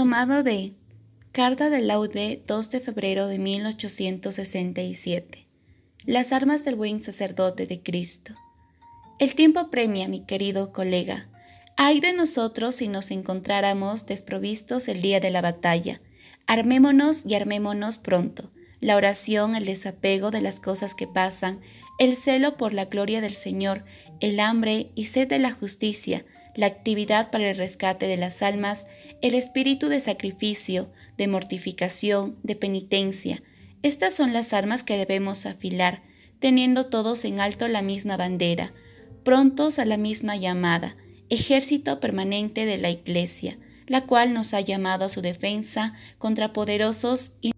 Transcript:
Tomado de Carta de Laude 2 de febrero de 1867. Las armas del buen sacerdote de Cristo. El tiempo premia, mi querido colega. Ay de nosotros si nos encontráramos desprovistos el día de la batalla. Armémonos y armémonos pronto. La oración, el desapego de las cosas que pasan, el celo por la gloria del Señor, el hambre y sed de la justicia, la actividad para el rescate de las almas, el espíritu de sacrificio, de mortificación, de penitencia. Estas son las armas que debemos afilar, teniendo todos en alto la misma bandera, prontos a la misma llamada, ejército permanente de la Iglesia, la cual nos ha llamado a su defensa contra poderosos y